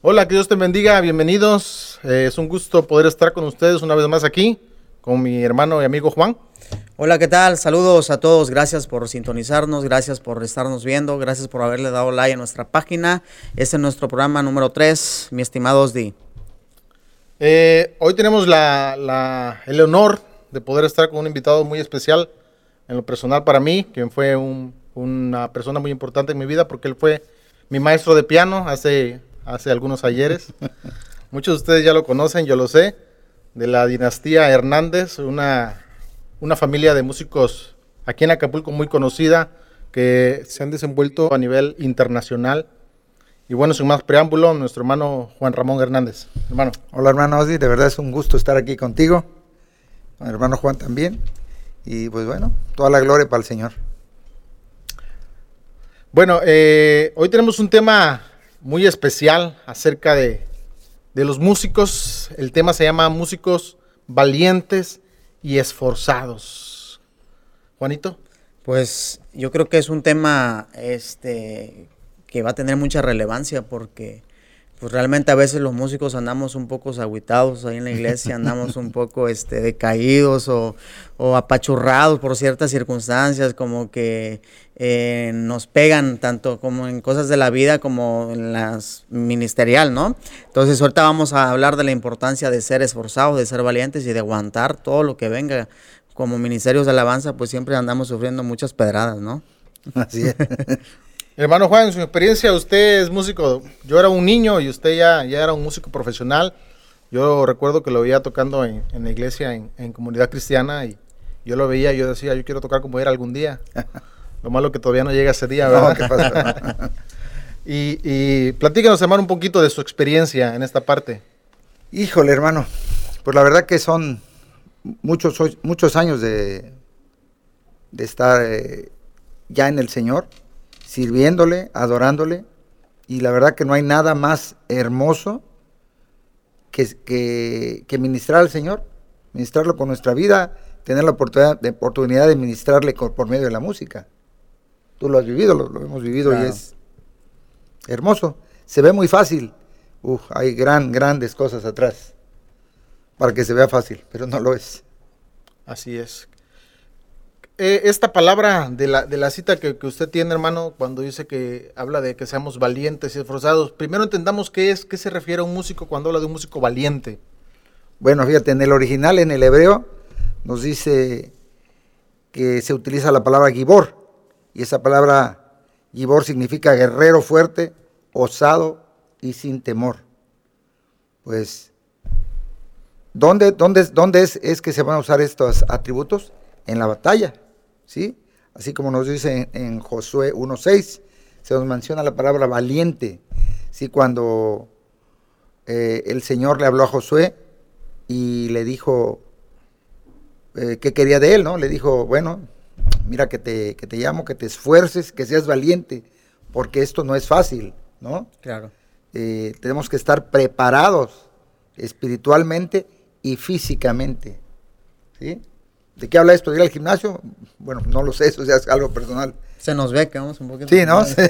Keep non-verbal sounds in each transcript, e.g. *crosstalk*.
Hola, que Dios te bendiga, bienvenidos. Eh, es un gusto poder estar con ustedes una vez más aquí, con mi hermano y amigo Juan. Hola, ¿qué tal? Saludos a todos, gracias por sintonizarnos, gracias por estarnos viendo, gracias por haberle dado like a nuestra página. Este es nuestro programa número 3, mi estimado Osdi. Eh, hoy tenemos la, la- el honor de poder estar con un invitado muy especial en lo personal para mí, quien fue un- una persona muy importante en mi vida porque él fue mi maestro de piano hace, hace algunos ayeres. *laughs* Muchos de ustedes ya lo conocen, yo lo sé, de la dinastía Hernández, una, una familia de músicos aquí en Acapulco muy conocida que se han desenvuelto a nivel internacional. Y bueno, sin más preámbulo, nuestro hermano Juan Ramón Hernández. Hermano. Hola hermano Osdi, de verdad es un gusto estar aquí contigo, con el hermano Juan también. Y pues bueno, toda la gloria para el Señor. Bueno, eh, hoy tenemos un tema muy especial acerca de, de los músicos. El tema se llama músicos valientes y esforzados. Juanito. Pues yo creo que es un tema este, que va a tener mucha relevancia porque pues realmente a veces los músicos andamos un poco agüitados ahí en la iglesia, *laughs* andamos un poco este, decaídos o, o apachurrados por ciertas circunstancias, como que eh, nos pegan tanto como en cosas de la vida como en las ministerial, ¿no? Entonces ahorita vamos a hablar de la importancia de ser esforzados, de ser valientes y de aguantar todo lo que venga. Como ministerios de alabanza, pues siempre andamos sufriendo muchas pedradas, ¿no? Así es. *laughs* Hermano Juan, en su experiencia, usted es músico. Yo era un niño y usted ya, ya era un músico profesional. Yo recuerdo que lo veía tocando en, en la iglesia, en, en comunidad cristiana, y yo lo veía, yo decía, yo quiero tocar como él algún día. *laughs* Lo malo que todavía no llega ese día, No, ¿verdad? ¿qué pasa? *laughs* y, y platícanos, hermano, un poquito de su experiencia en esta parte. Híjole hermano, pues la verdad que son muchos, muchos años de, de estar eh, ya en el Señor, sirviéndole, adorándole, y la verdad que no hay nada más hermoso que, que, que ministrar al Señor, ministrarlo con nuestra vida, tener la oportunidad de, oportunidad de ministrarle con- por medio de la música. Tú lo has vivido, lo, lo hemos vivido Claro. y es hermoso. Se ve muy fácil. Uf, hay gran, grandes cosas atrás para que se vea fácil, pero no lo es. Así es. Eh, esta palabra de la, de la cita que, que usted tiene, hermano, cuando dice que habla de que seamos valientes y esforzados, primero entendamos qué es, qué se refiere a un músico cuando habla de un músico valiente. Bueno, fíjate, en el original, en el hebreo, nos dice que se utiliza la palabra gibor, y esa palabra gibor significa guerrero fuerte, osado y sin temor. Pues, ¿dónde, dónde, dónde es, es que se van a usar estos atributos? En la batalla, ¿sí? Así como nos dice en, en Josué 1.6, se nos menciona la palabra valiente, ¿sí? Cuando eh, el Señor le habló a Josué y le dijo eh, qué quería de él, ¿no? Le dijo, bueno, mira que te, que te llamo, que te esfuerces, que seas valiente, porque esto no es fácil, ¿no? Claro. Eh, tenemos que estar preparados espiritualmente y físicamente, ¿sí? ¿De qué habla esto? ¿De ir al gimnasio? Bueno, no lo sé, eso ya es algo personal. Se nos ve que vamos un poquito. Sí, ¿no? no sé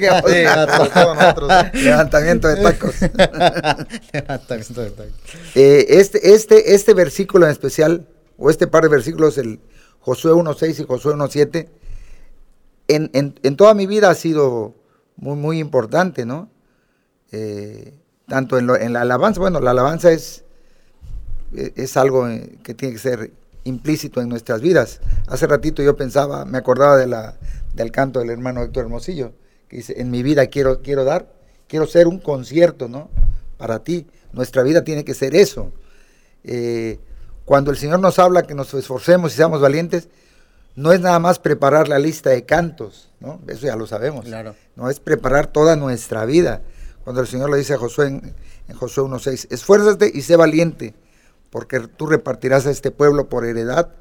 qué vamos Sí, nosotros, ¿eh? Levantamiento de tacos. *laughs* Levantamiento de tacos. Eh, este, este, este versículo en especial, o este par de versículos, el Josué 1.6 y Josué 1.7, en, en, en toda mi vida ha sido muy, muy importante, ¿no? Eh, tanto en, lo- en la alabanza, bueno, la alabanza es, es algo eh, que tiene que ser implícito en nuestras vidas. Hace ratito yo pensaba, me acordaba de la, del canto del hermano Héctor Hermosillo, que dice, en mi vida quiero, quiero dar, quiero ser un concierto, ¿no? Para ti, nuestra vida tiene que ser eso. Eh, cuando el Señor nos habla que nos esforcemos y seamos valientes, no es nada más preparar la lista de cantos, ¿no? Eso ya lo sabemos. Claro. No es preparar toda nuestra vida. Cuando el Señor le dice a Josué en, en Josué 1.6, esfuérzate y sé valiente, porque tú repartirás a este pueblo por heredad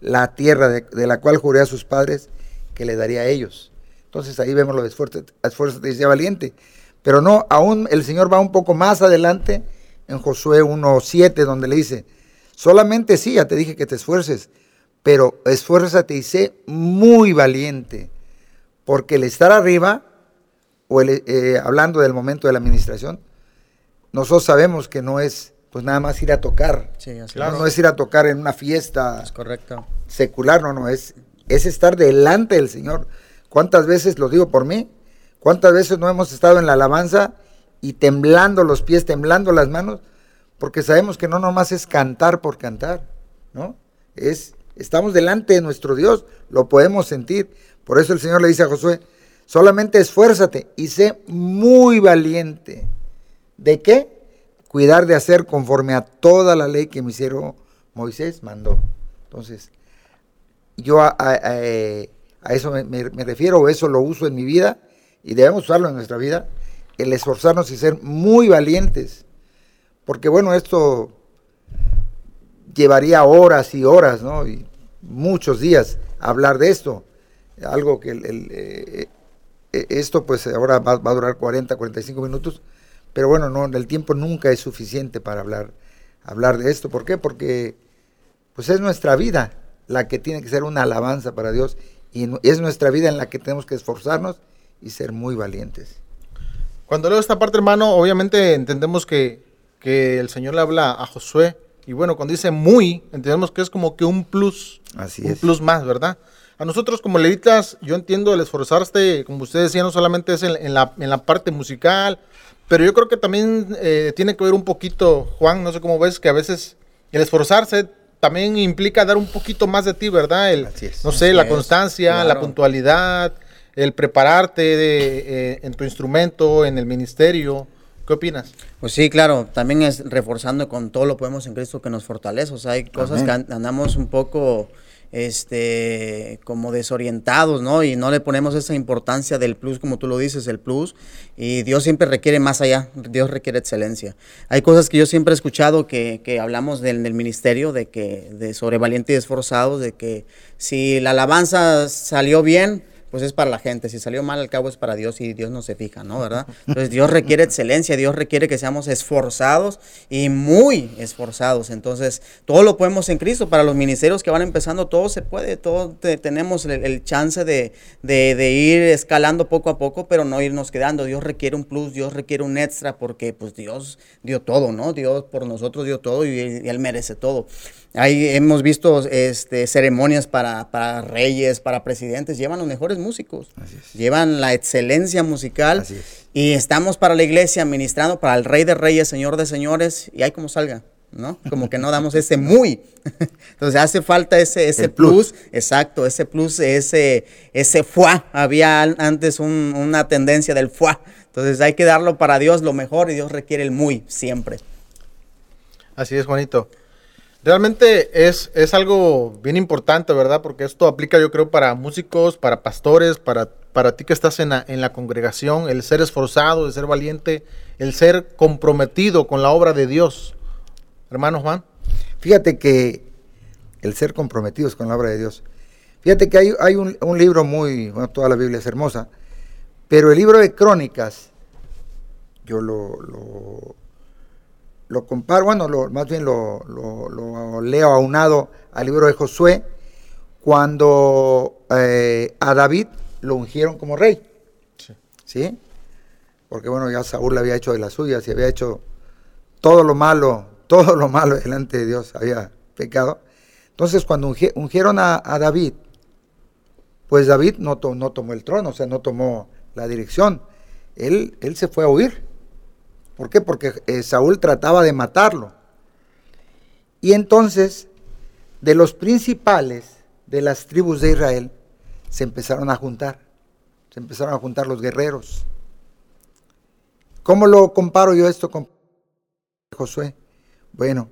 la tierra de, la cual juré a sus padres que le daría a ellos. Entonces ahí vemos lo de y sea valiente. Pero no, aún el Señor va un poco más adelante en Josué 1.7, donde le dice, solamente sí, ya te dije que te esfuerces, pero esfuérzate y sé muy valiente, porque el estar arriba, o eh, hablando del momento de la administración, nosotros sabemos que no es pues nada más ir a tocar. Sí, así Claro, no es ir a tocar en una fiesta Es correcto. secular, no, no, es, es estar delante del Señor. ¿Cuántas veces, lo digo por mí, cuántas veces no hemos estado en la alabanza y temblando los pies, temblando las manos? Porque sabemos que no nomás es cantar por cantar, ¿no? Es, estamos delante de nuestro Dios, lo podemos sentir. Por eso el Señor le dice a Josué, solamente esfuérzate y sé muy valiente. ¿De qué? Cuidar de hacer conforme a toda la ley que mi siervo Moisés mandó. Entonces, yo a, eso me, me- me refiero, eso lo uso en mi vida, y debemos usarlo en nuestra vida, el esforzarnos y ser muy valientes. Porque bueno, esto llevaría horas y horas, ¿no? Y muchos días hablar de esto. Algo que eh, eh, esto pues ahora va, va a durar 40, 45 minutos, pero bueno, no, el tiempo nunca es suficiente para hablar, hablar de esto. ¿Por qué? Porque pues es nuestra vida la que tiene que ser una alabanza para Dios y es nuestra vida en la que tenemos que esforzarnos y ser muy valientes. Cuando leo esta parte, hermano, obviamente entendemos que, que el Señor le habla a Josué. Y bueno, cuando dice muy, entendemos que es como que un plus. Así un es. plus más, ¿verdad? A nosotros como levitas, yo entiendo el esforzarse, como usted decía, no solamente es en, en la, en la parte musical, pero yo creo que también eh, tiene que ver un poquito, Juan, no sé cómo ves, que a veces el esforzarse también implica dar un poquito más de ti, ¿verdad? El, Así es. No sé, Así la es, constancia, la puntualidad, el prepararte de, eh, en tu instrumento, en el ministerio. ¿Qué opinas? Pues sí, claro, también es reforzando con todo lo podemos en Cristo que nos fortalece. O sea, hay cosas que Amén. andamos un poco este como desorientados, ¿no? Y no le ponemos esa importancia del plus, como tú lo dices, el plus. Y Dios siempre requiere más allá, Dios requiere excelencia. Hay cosas que yo siempre he escuchado que, que hablamos del, del ministerio, de que, de sobre valiente y esforzado, de que si la alabanza salió bien, pues es para la gente. Si salió mal, al cabo es para Dios y Dios no se fija, ¿no? ¿Verdad? Entonces Dios requiere excelencia, Dios requiere que seamos esforzados y muy esforzados. Entonces, todo lo podemos en Cristo. Para los ministerios que van empezando, todo se puede, todo te- tenemos el, chance de, de- de ir escalando poco a poco, pero no irnos quedando. Dios requiere un plus, Dios requiere un extra, porque pues Dios dio todo, ¿no? Dios por nosotros dio todo y, y Él merece todo. Ahí hemos visto este, ceremonias para, para reyes, para presidentes, llevan los mejores músicos, Así es. llevan la excelencia musical Así es. y estamos para la iglesia ministrando para el rey de reyes, señor de señores, y ahí como salga, ¿no? Como que no damos ese *laughs* muy. *laughs* Entonces hace falta ese, ese plus. plus. exacto, ese plus, ese, ese fuá. Había an- antes un- una tendencia del fuá. Entonces hay que darlo para Dios lo mejor y Dios requiere el muy siempre. Así es, Juanito. Realmente es, es algo bien importante, ¿verdad? Porque esto aplica, yo creo, para músicos, para pastores, para, para ti que estás en la, en la congregación, el ser esforzado, el ser valiente, el ser comprometido con la obra de Dios. Hermano Juan. Fíjate que el ser comprometidos con la obra de Dios. Fíjate que hay, hay un, un libro muy, bueno, toda la Biblia es hermosa, pero el libro de Crónicas, yo lo, lo, lo comparo, bueno, lo- más bien lo, lo- lo leo aunado al libro de Josué, cuando eh, a David lo ungieron como rey. Sí. ¿Sí? Porque bueno, ya Saúl le había hecho de las suyas y había hecho todo lo malo, todo lo malo delante de Dios, había pecado. Entonces cuando ungi- ungieron a, a David, pues David no, to- no tomó el trono, o sea, no tomó la dirección. Él, él se fue a huir. ¿Por qué? Porque eh, Saúl trataba de matarlo. Y entonces, de los principales de las tribus de Israel, se empezaron a juntar. Se empezaron a juntar los guerreros. ¿Cómo lo comparo yo esto con Josué? Bueno,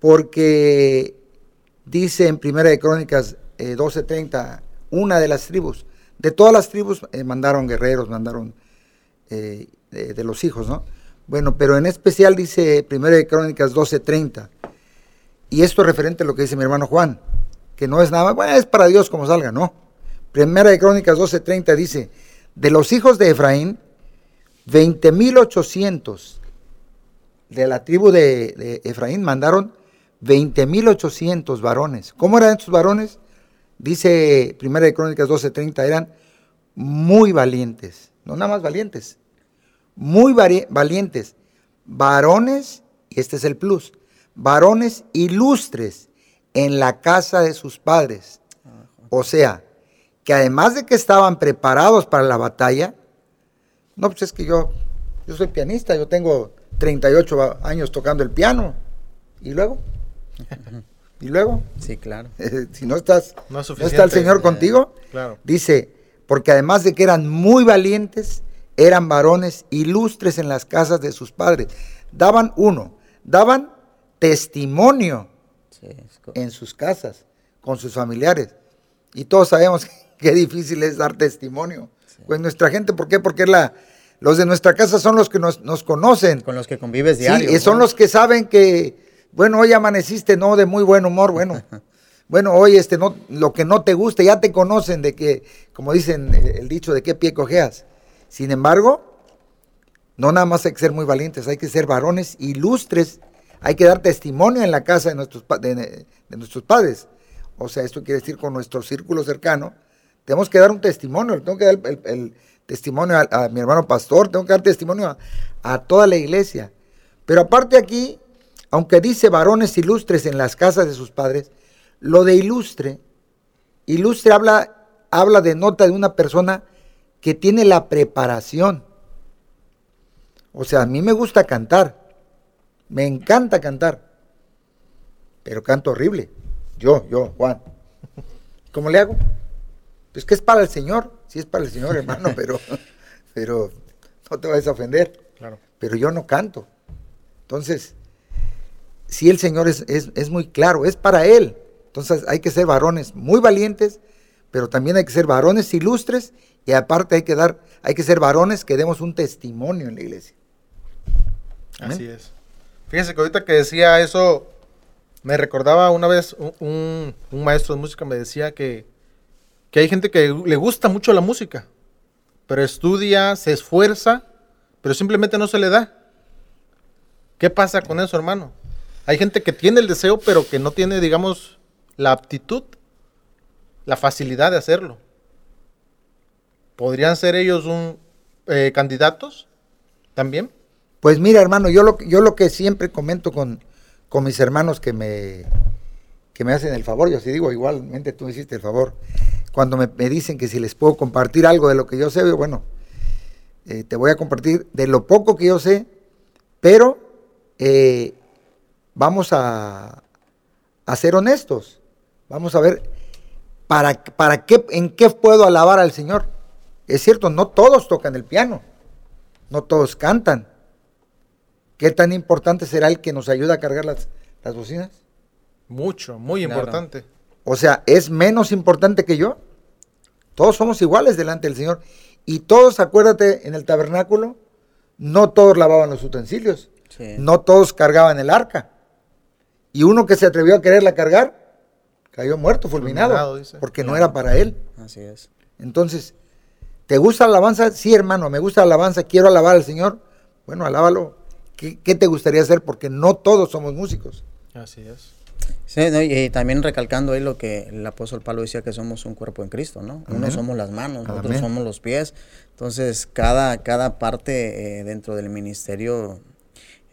porque dice en Primera de Crónicas eh, 12:30, una de las tribus, de todas las tribus eh, mandaron guerreros, mandaron eh, de, de los hijos, ¿no? Bueno, pero en especial dice Primera de Crónicas 12:30, y esto es referente a lo que dice mi hermano Juan, que no es nada, bueno, es para Dios como salga, no. Primera de Crónicas 12:30 dice, de los hijos de Efraín, 20.800 de la tribu de, de Efraín mandaron 20.800 varones. ¿Cómo eran estos varones? Dice Primera de Crónicas 12:30, eran muy valientes, no nada más valientes, muy valientes, varones, y este es el plus, varones ilustres en la casa de sus padres. O sea, que además de que estaban preparados para la batalla, no, pues es que yo, yo soy pianista, yo tengo 38 años tocando el piano. ¿Y luego? *laughs* ¿Y luego? Sí, claro. *laughs* si no estás, No es no está el. Señor contigo, Claro. dice, porque además de que eran muy valientes, eran varones ilustres en las casas de sus padres. Daban uno, daban testimonio Sí, en sus casas, con sus familiares. Y todos sabemos *laughs* qué difícil es dar testimonio. Pues nuestra gente, ¿por qué? Porque la, los de nuestra casa son los que nos, nos conocen. con los que convives Sí, diario. y son los que saben que, bueno, hoy amaneciste, no, de muy buen humor, bueno. *laughs* Bueno, hoy este, no, lo que no te gusta, ya te conocen de que, como dicen eh, el dicho, de qué pie cojeas. Sin embargo, no nada más hay que ser muy valientes, hay que ser varones ilustres, hay que dar testimonio en la casa de nuestros, de, nuestros padres. O sea, esto quiere decir con nuestro círculo cercano, tenemos que dar un testimonio, tengo que dar el, testimonio a, a mi hermano pastor, tengo que dar testimonio a, a toda la iglesia. Pero aparte aquí, aunque dice varones ilustres en las casas de sus padres, lo de ilustre, ilustre habla, habla de nota de una persona que tiene la preparación. O sea, a mí me gusta cantar, me encanta cantar, pero canto horrible. Yo, yo, Juan. *laughs* ¿Cómo le hago? Pues que es para el Señor, sí es para el Señor, hermano, pero, *laughs* pero no te vayas a ofender. Claro. Pero yo no canto. Entonces, sí el Señor es, es, es muy claro, es para Él. Entonces hay que ser varones muy valientes, pero también hay que ser varones ilustres y aparte hay que dar, hay que ser varones que demos un testimonio en la iglesia. Así es. Fíjense que ahorita que decía eso, me recordaba una vez un, un- un maestro de música me decía que, que hay gente que le gusta mucho la música, pero estudia, se esfuerza, pero simplemente no se le da. ¿Qué pasa con eso, hermano? Hay gente que tiene el deseo, pero que no tiene, digamos, la aptitud, la facilidad de hacerlo. ¿Podrían ser ellos un eh, candidatos también? Pues mira, hermano, yo lo, yo lo que siempre comento con, con mis hermanos que me, que me hacen el favor, yo sí digo, igualmente tú me hiciste el favor, cuando me, dicen que si les puedo compartir algo de lo que yo sé, bueno, eh, te voy a compartir de lo poco que yo sé, pero eh, vamos a, a ser honestos, vamos a ver para, para qué, en qué puedo alabar al Señor. Es cierto, no todos tocan el piano, no todos cantan. ¿Qué tan importante será el que nos ayuda a cargar las, las bocinas? Mucho, muy Claro. importante. O sea, ¿es menos importante que yo? Todos somos iguales delante del Señor. Y todos, acuérdate, en el tabernáculo, no todos lavaban los utensilios, Sí. no todos cargaban el arca. Y uno que se atrevió a quererla cargar, cayó muerto, fulminado, Fulminado, dice. porque no era para él. Así es. Entonces, ¿te gusta la alabanza? Sí, hermano, me gusta la alabanza, quiero alabar al Señor. Bueno, alábalo. ¿Qué, qué te gustaría hacer? Porque no todos somos músicos. Así es. Sí, no, y, y también recalcando ahí lo que el apóstol Pablo decía que somos un cuerpo en Cristo, ¿no? Amén. Unos somos las manos, otros Amén. somos los pies. Entonces, cada, cada parte eh, dentro del ministerio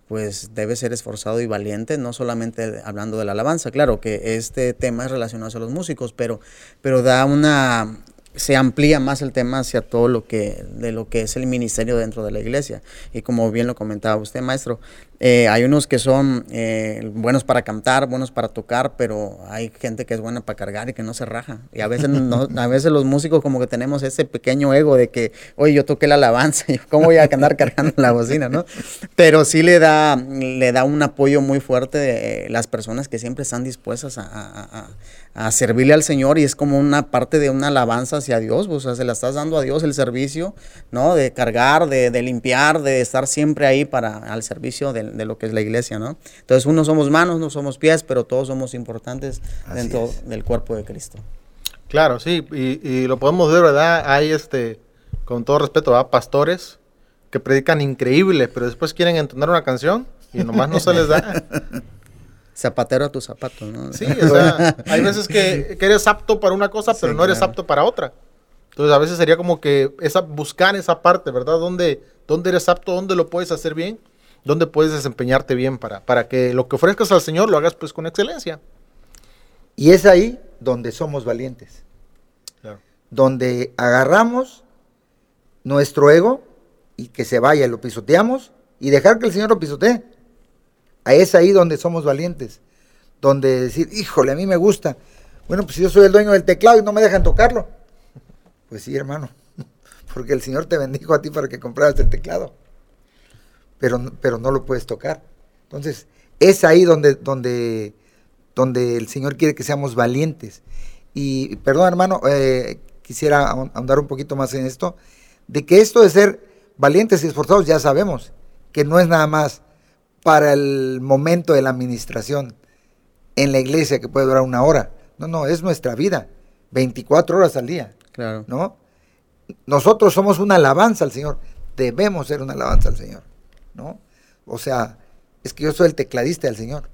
pues debe ser esforzado y valiente, no solamente hablando de la alabanza, claro que este tema es relacionado a los músicos, pero, pero da una, se amplía más el tema hacia todo lo que, de lo que es el ministerio dentro de la iglesia. Y como bien lo comentaba usted, maestro, eh, hay unos que son eh, buenos para cantar, buenos para tocar, pero hay gente que es buena para cargar y que no se raja. Y a veces, no- *laughs* a veces los músicos como que tenemos ese pequeño ego de que, oye, yo toqué la alabanza, *laughs* cómo voy a andar cargando la bocina, ¿no? Pero sí le da, le da un apoyo muy fuerte de las personas que siempre están dispuestas a, a- a- a servirle al Señor y es como una parte de una alabanza hacia Dios, o sea, se la estás dando a Dios el servicio, ¿no? De cargar, de, de limpiar, de estar siempre ahí para al servicio de, de lo que es la iglesia, ¿no? Entonces, unos somos manos, no somos pies, pero todos somos importantes Así dentro es. del cuerpo de Cristo. Claro, sí, y, y lo podemos ver, ¿verdad? Hay, este, con todo respeto, ¿verdad? Pastores que predican increíble, pero después quieren entonar una canción y nomás no se les da. *laughs* Zapatero a tu zapato, ¿no? Sí, o sea, *laughs* hay veces que, que eres apto para una cosa, pero Sí, no eres claro. apto para otra. Entonces, a veces sería como que esa, buscar esa parte, ¿verdad? ¿Dónde, ¿Dónde eres apto? ¿Dónde lo puedes hacer bien? ¿Dónde puedes desempeñarte bien para, para que lo que ofrezcas al Señor lo hagas pues con excelencia? Y es ahí donde somos valientes. Donde agarramos nuestro ego y que se vaya, lo pisoteamos y dejar que el Señor lo pisotee. Es ahí donde somos valientes. Donde decir, híjole, a mí me gusta. Bueno, pues yo soy el dueño del teclado y no me dejan tocarlo. Pues sí, hermano. *laughs* Porque el Señor te bendijo a ti para que compraras el teclado. Pero, pero no lo puedes tocar. Entonces, es ahí donde, donde, donde el Señor quiere que seamos valientes. Y, perdón, hermano, eh, quisiera ahondar un poquito más en esto. De que esto de ser valientes y esforzados ya sabemos que no es nada más para el momento de la administración en la iglesia que puede durar una hora. No, no, es nuestra vida, 24 horas al día. Claro. ¿No? Nosotros somos una alabanza al Señor, debemos ser una alabanza al Señor, ¿no? O sea, es que yo soy el tecladista del Señor.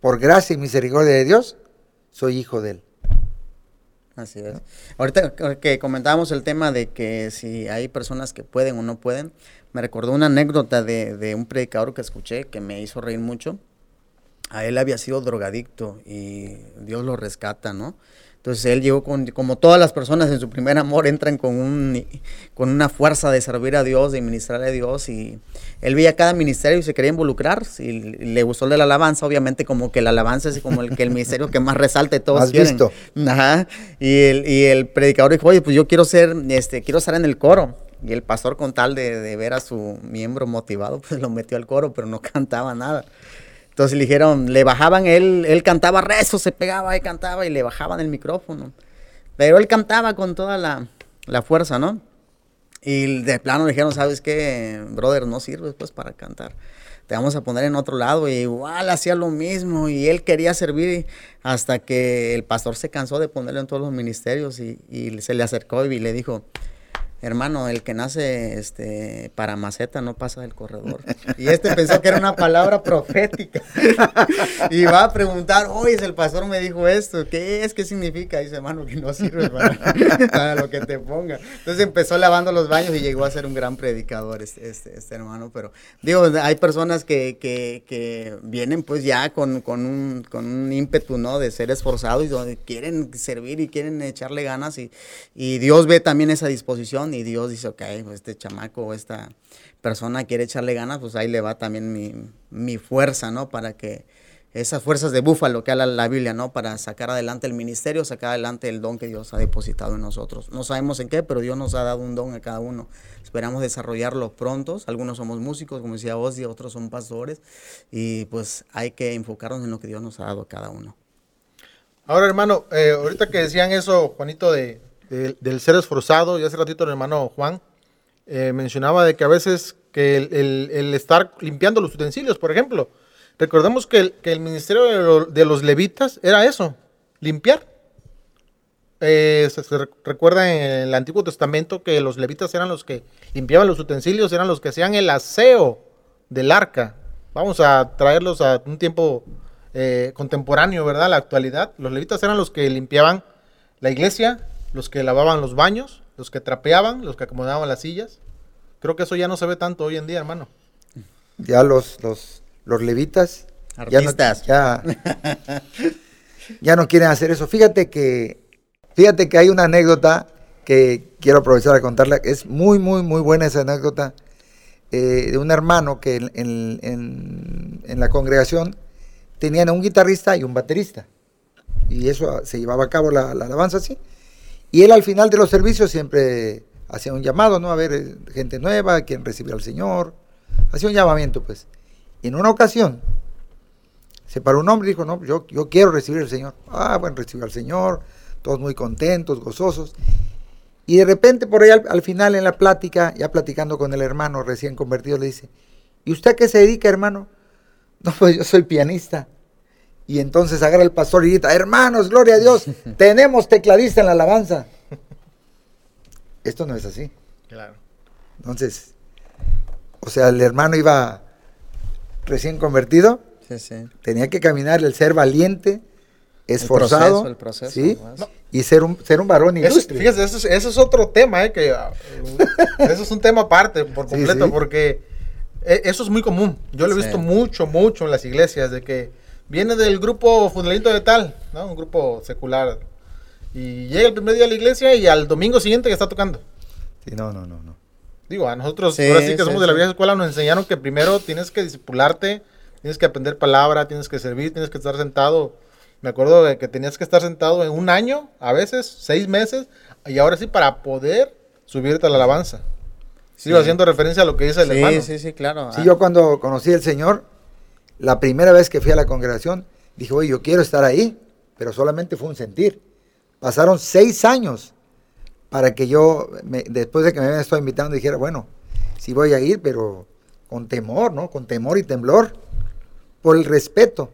Por gracia y misericordia de Dios, soy hijo de Él. Así es. Ahorita que comentábamos el tema de que si hay personas que pueden o no pueden, me recordó una anécdota de, de un predicador que escuché que me hizo reír mucho. A él había sido drogadicto y Dios lo rescata, ¿no? Entonces él llegó con, como todas las personas en su primer amor, entran con, un, con una fuerza de servir a Dios, de ministrar a Dios. Y él veía cada ministerio y se quería involucrar. Y le gustó el de la alabanza, obviamente, como que la alabanza es como el, que el ministerio que más resalte todos ¿Has visto? Ajá. Y el, y el predicador dijo, oye, pues yo quiero ser, este, quiero estar en el coro. Y el pastor, con tal de, de ver a su miembro motivado, *laughs* pues lo metió al coro, pero no *laughs* cantaba nada. Entonces le dijeron, le bajaban, él, él cantaba rezo, se pegaba y cantaba y le bajaban el micrófono. Pero él cantaba con toda la, fuerza, ¿no? Y de plano le dijeron, ¿sabes qué, brother? No sirves pues para cantar. Te vamos a poner en otro lado. Y igual hacía lo mismo. Y él quería servir hasta que el pastor se cansó de ponerlo en todos los ministerios. Y, y se le acercó y le dijo, hermano, el que nace este, para maceta no pasa del corredor. Y este pensó que era una palabra profética. *laughs* y va a preguntar, oye, el pastor me dijo esto, ¿qué es? ¿Qué significa? dice, hermano, que no sirve *laughs* para, lo que te ponga. Entonces empezó lavando los baños y llegó a ser un gran predicador este, este, este hermano. Pero digo, hay personas que, que, que vienen pues ya con, con, un, con un ímpetu, ¿no? De ser esforzados y donde quieren servir y quieren echarle ganas y, y Dios ve también esa disposición y Dios dice, ok, pues, este chamaco o esta persona quiere echarle ganas, pues ahí le va también mi, mi fuerza, ¿no? Para que esas fuerzas de búfalo que habla la Biblia, ¿no? Para sacar adelante el ministerio, sacar adelante el don que Dios ha depositado en nosotros. No sabemos en qué, pero Dios nos ha dado un don a cada uno. Esperamos desarrollarlo pronto. Algunos somos músicos, como decía y otros son pastores. Y pues hay que enfocarnos en lo que Dios nos ha dado a cada uno. Ahora, hermano, eh, ahorita que decían eso, Juanito, de, del ser esforzado, y hace ratito el hermano Juan eh, mencionaba de que a veces que el, estar limpiando los utensilios, por ejemplo, recordemos que el, ministerio de, los levitas era eso, limpiar. Eh, se, recuerda en el Antiguo Testamento que los levitas eran los que limpiaban los utensilios, eran los que hacían el aseo del arca. Vamos a traerlos a un tiempo eh, contemporáneo, ¿verdad? La actualidad. Los levitas eran los que limpiaban la iglesia, los que lavaban los baños, los que trapeaban, los que acomodaban las sillas. Creo que eso ya no se ve tanto hoy en día, hermano. Ya los, los, los levitas Ya, no, ya, no quieren hacer eso. Fíjate que, fíjate que hay una anécdota que quiero aprovechar a contarla. Es muy, muy, muy buena esa anécdota eh, de un hermano que en, en, la congregación tenían un guitarrista y un baterista. Y eso se llevaba a cabo la, la alabanza así. Y él al final de los servicios siempre hacía un llamado, ¿no? A ver, eh, gente nueva, quien recibió al Señor. Hacía un llamamiento, pues. Y en una ocasión, se paró un hombre y dijo, no, yo, quiero recibir al Señor. Ah, bueno, recibió al Señor, todos muy contentos, gozosos. Y de repente, por ahí al, final en la plática, ya platicando con el hermano recién convertido, le dice, ¿y usted a qué se dedica, hermano? No, pues yo soy pianista. Y entonces agarra el pastor y grita, hermanos, gloria a Dios, *laughs* tenemos tecladista en la alabanza. Esto no es así. Claro. Entonces, o sea, el hermano iba recién convertido, tenía que caminar el ser valiente, esforzado, el proceso, ¿sí? y ser un, ser un varón ilustre. fíjese, eso es, otro tema, ¿eh? que, uh, *laughs* eso es un tema aparte, por completo, porque e- eso es muy común. Yo lo he Sí. visto mucho, mucho en las iglesias, de que viene del grupo fulanito de tal, ¿no? Un grupo secular. Y llega el primer día a la iglesia y al domingo siguiente que está tocando. Sí, no, no, no, no. Digo, a nosotros, Sí, ahora sí que sí, somos de la sí. vieja escuela, nos enseñaron que primero tienes que discipularte, tienes que aprender palabra, tienes que servir, tienes que estar sentado. Me acuerdo de que tenías que estar sentado en un año, a veces, seis meses, y ahora sí para poder subirte a la alabanza. Sigo Sí. haciendo referencia a lo que dice el hermano. Sí, sí, sí, claro. Sí, Ah, yo cuando conocí al Señor, la primera vez que fui a la congregación, dije, oye, yo quiero estar ahí, pero solamente fue un sentir. Pasaron seis años para que yo, me- después de que me habían estado invitando, dijera, bueno, sí voy a ir, pero con temor, ¿no? Con temor y temblor, por el respeto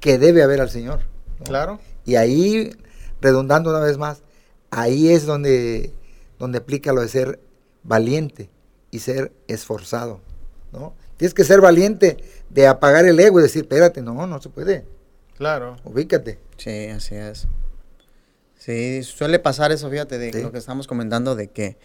que debe haber al Señor. ¿no? Claro. Y ahí, redundando una vez más, ahí es donde, donde aplica lo de ser valiente y ser esforzado, ¿no? Tienes que ser valiente de apagar el ego y decir, espérate, no, no se puede, Claro. ubícate. Sí, así es. Sí, suele pasar eso, fíjate, de Sí. lo que estamos comentando, de que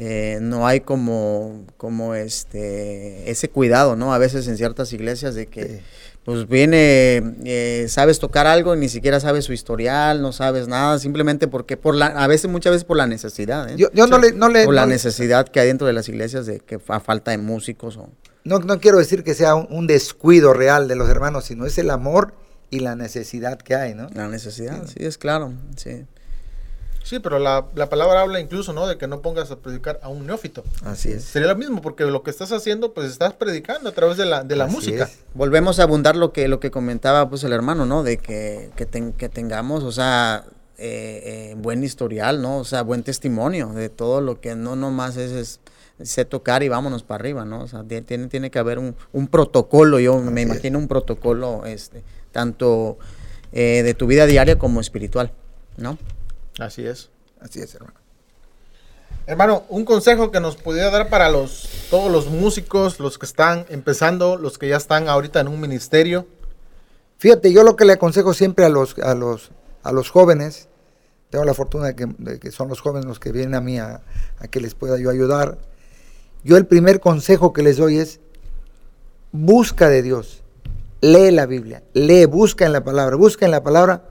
eh, no hay como, como este, ese cuidado, ¿no? A veces en ciertas iglesias de que, Sí. pues viene, eh, sabes tocar algo y ni siquiera sabes su historial, no sabes nada, simplemente porque por la, a veces, muchas veces por la necesidad, ¿eh? Yo, yo no le, no le, por la le- necesidad que hay dentro de las iglesias de que a falta de músicos o... no, no quiero decir que sea un, un descuido real de los hermanos, sino es el amor y la necesidad que hay, ¿no? La necesidad, sí, es claro, sí. Sí, pero la, la palabra habla incluso, ¿no? De que no pongas a predicar a un neófito. Así es. Sería lo mismo, porque lo que estás haciendo, pues estás predicando a través de la, de la Así música. es. Volvemos a abundar lo que, lo que comentaba pues el hermano, ¿no? De que, que, ten- que tengamos, o sea, eh, eh, buen historial, ¿no? O sea, buen testimonio de todo lo que no nomás es, es sé tocar y vámonos para arriba, ¿no? O sea, tie- tiene, tiene que haber un, un protocolo, yo me es. imagino un protocolo, este, tanto eh, de tu vida diaria como espiritual, ¿no? Así es. Así es, hermano. Hermano, un consejo que nos pudiera dar para los todos los músicos, los que están empezando, los que ya están ahorita en un ministerio. Fíjate, yo lo que le aconsejo siempre a los, a los, a los jóvenes, tengo la fortuna de que, de que son los jóvenes los que vienen a mí a, a que les pueda yo ayudar. Yo el primer consejo que les doy es, busca de Dios, lee la Biblia, lee, busca en la palabra, busca en la palabra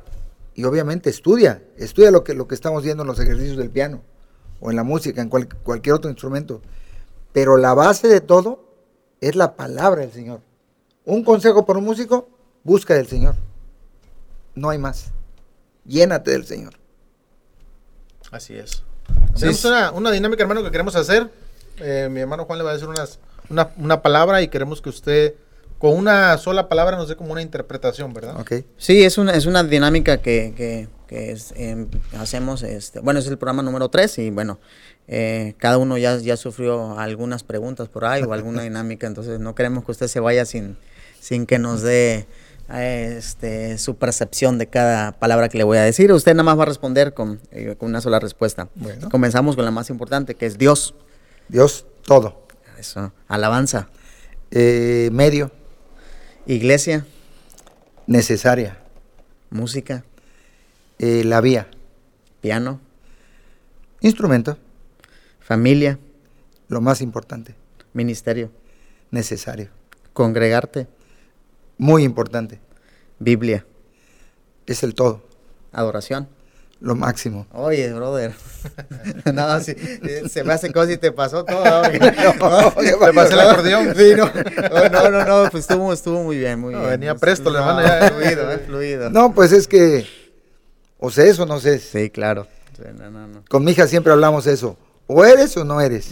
y obviamente estudia, estudia lo que, lo que estamos viendo en los ejercicios del piano o en la música, en cual- cualquier otro instrumento. Pero la base de todo es la palabra del Señor. Un consejo para un músico, busca del Señor. No hay más. Llénate del Señor. Así es. Tenemos es. una, una dinámica, hermano, que queremos hacer. Eh, mi hermano Juan le va a decir unas, una, una palabra y queremos que usted, con una sola palabra, nos dé como una interpretación, ¿verdad? ¿Ok? Sí, es una, es una dinámica que, que, que es, em, hacemos, este, bueno, es el programa número 3 y bueno, eh, cada uno ya, ya sufrió algunas preguntas por ahí o alguna *laughs* dinámica, entonces no queremos que usted se vaya sin, sin que nos dé este, su percepción de cada palabra que le voy a decir. Usted nada más va a responder con, eh, con una sola respuesta. Bueno. Comenzamos con la más importante, que es Dios. Dios, todo. Eso. Alabanza. Eh, medio, Iglesia. necesaria. Música. Eh, la vía, Piano. instrumento, Familia. lo más importante. Ministerio. Necesario. Congregarte. Muy importante. Biblia. Es el todo. Adoración. Lo máximo. Oye, brother. *laughs* no, sí, eh, se me hace cosa y te pasó todo. *laughs* *laughs* ¿qué Le pasé el acordeón. Sí, no, no, no, no, no, pues estuvo, estuvo muy bien, muy No, bien. venía presto, no, hermano, ya. Fluido, eh, fluido. No, pues es que o sé eso o no sé. Sí, claro. Sí, no, no, no. Con mi hija siempre hablamos eso. O eres o no eres.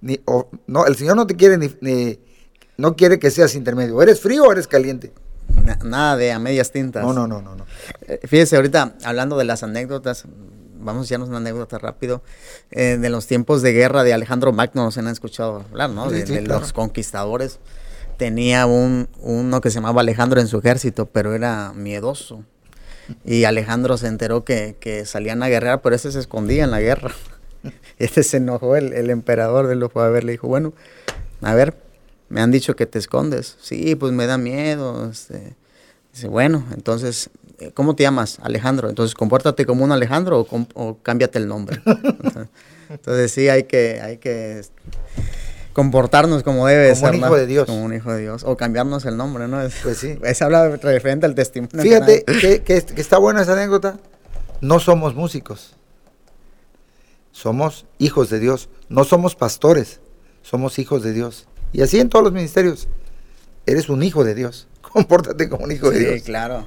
Ni, o, no, el Señor no te quiere ni, ni- no quiere que seas intermedio. O eres frío o eres caliente. Na- nada de a medias tintas. No, no, no, no, no. Eh, Fíjese, ahorita hablando de las anécdotas, vamos a echarnos una anécdota rápido. eh, de los tiempos de guerra de Alejandro Magno, se han escuchado hablar, ¿no? De, los conquistadores. Tenía un, uno que se llamaba Alejandro en su ejército, pero era miedoso. Y Alejandro se enteró que, que salían a guerrear, pero ese se escondía en la guerra. *laughs* Este se enojó, el, el emperador de lo fue a ver, le dijo, bueno, a ver, me han dicho que te escondes. Sí, pues me da miedo. Este. Dice, bueno, entonces, eh, ¿cómo te llamas? Alejandro. Entonces, compórtate como un Alejandro o, com- o cámbiate el nombre. *laughs* Entonces, sí, hay que, hay que comportarnos como debe Como ser. un ¿no? hijo de Dios. Como un hijo de Dios. O cambiarnos el nombre, ¿no? Es, Pues sí. *laughs* Es habla referente al testimonio. Fíjate que, que- que está buena esa anécdota. No somos músicos. Somos hijos de Dios. No somos pastores. Somos hijos de Dios. Y así en todos los ministerios. Eres un hijo de Dios. *laughs* Compórtate como un hijo de Sí, Dios. claro.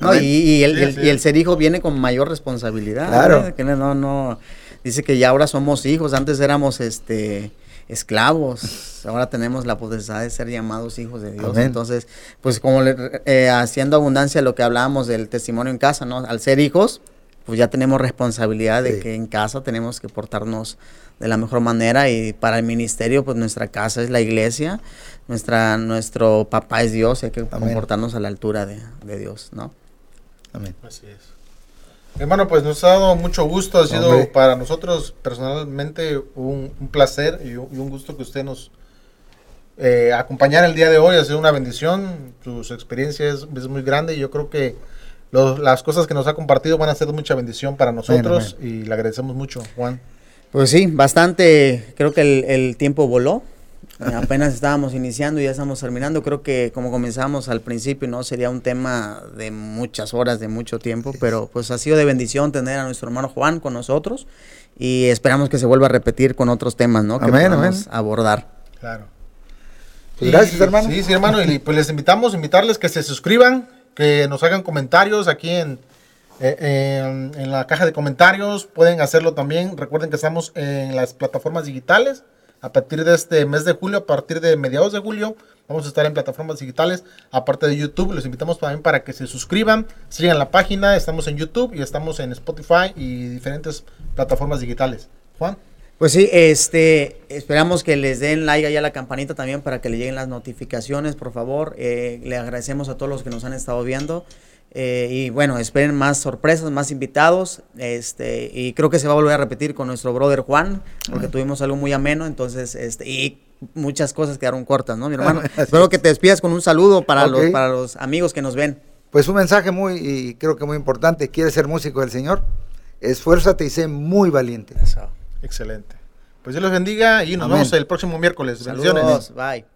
No, Amén. y, y el, Sí, el- sí. y el ser hijo viene con mayor responsabilidad. Claro. ¿eh? Que no, no, dice que ya ahora somos hijos, antes éramos este esclavos, ahora tenemos la potestad de ser llamados hijos de Dios. Amén. Entonces, pues como le- eh, haciendo abundancia lo que hablábamos del testimonio en casa, ¿no? Al ser hijos, pues ya tenemos responsabilidad de Sí. que en casa tenemos que portarnos de la mejor manera y para el ministerio, pues nuestra casa es la iglesia, nuestra, nuestro papá es Dios, y hay que Amén. comportarnos a la altura de, de Dios, ¿no? Amén. Así es. Hermano, pues nos ha dado mucho gusto, ha sido para nosotros personalmente un, un placer y un, y un gusto que usted nos eh, acompañara el día de hoy, ha sido una bendición, su, su experiencia es, es muy grande y yo creo que los- las cosas que nos ha compartido van a ser de mucha bendición para nosotros y le agradecemos mucho, Juan. Pues sí, bastante, creo que el, el tiempo voló. Apenas estábamos iniciando y ya estamos terminando. Creo que como comenzamos al principio, no sería un tema de muchas horas, de mucho tiempo, pero pues ha sido de bendición tener a nuestro hermano Juan con nosotros y esperamos que se vuelva a repetir con otros temas, ¿no? Que Amén, podamos amén. abordar. Claro. Pues gracias, Y- hermano. Sí, sí, hermano. Y pues les invitamos, invitarles que se suscriban, que nos hagan comentarios aquí en, eh, en, la caja de comentarios. Pueden hacerlo también. Recuerden que estamos en las plataformas digitales. A partir de este mes de julio, a partir de mediados de julio, vamos a estar en plataformas digitales. Aparte de YouTube, los invitamos también para que se suscriban, sigan la página. Estamos en YouTube y estamos en Spotify y diferentes plataformas digitales. Juan. Pues sí, este, esperamos que les den like allá a la campanita también para que le lleguen las notificaciones, por favor. Eh, le agradecemos a todos los que nos han estado viendo. Eh, y bueno, esperen más sorpresas, más invitados. Este, y creo que se va a volver a repetir con nuestro brother Juan, porque tuvimos algo muy ameno, entonces, este, y muchas cosas quedaron cortas, ¿no, mi hermano? *laughs* Espero que te despidas con un saludo para, los, para los amigos que nos ven. Pues un mensaje muy, y creo que muy importante. ¿Quieres ser músico del Señor? Esfuérzate y sé muy valiente. Excelente. Pues Dios los bendiga y nos Amén. vemos el próximo miércoles. Bendiciones. Saludos, bye.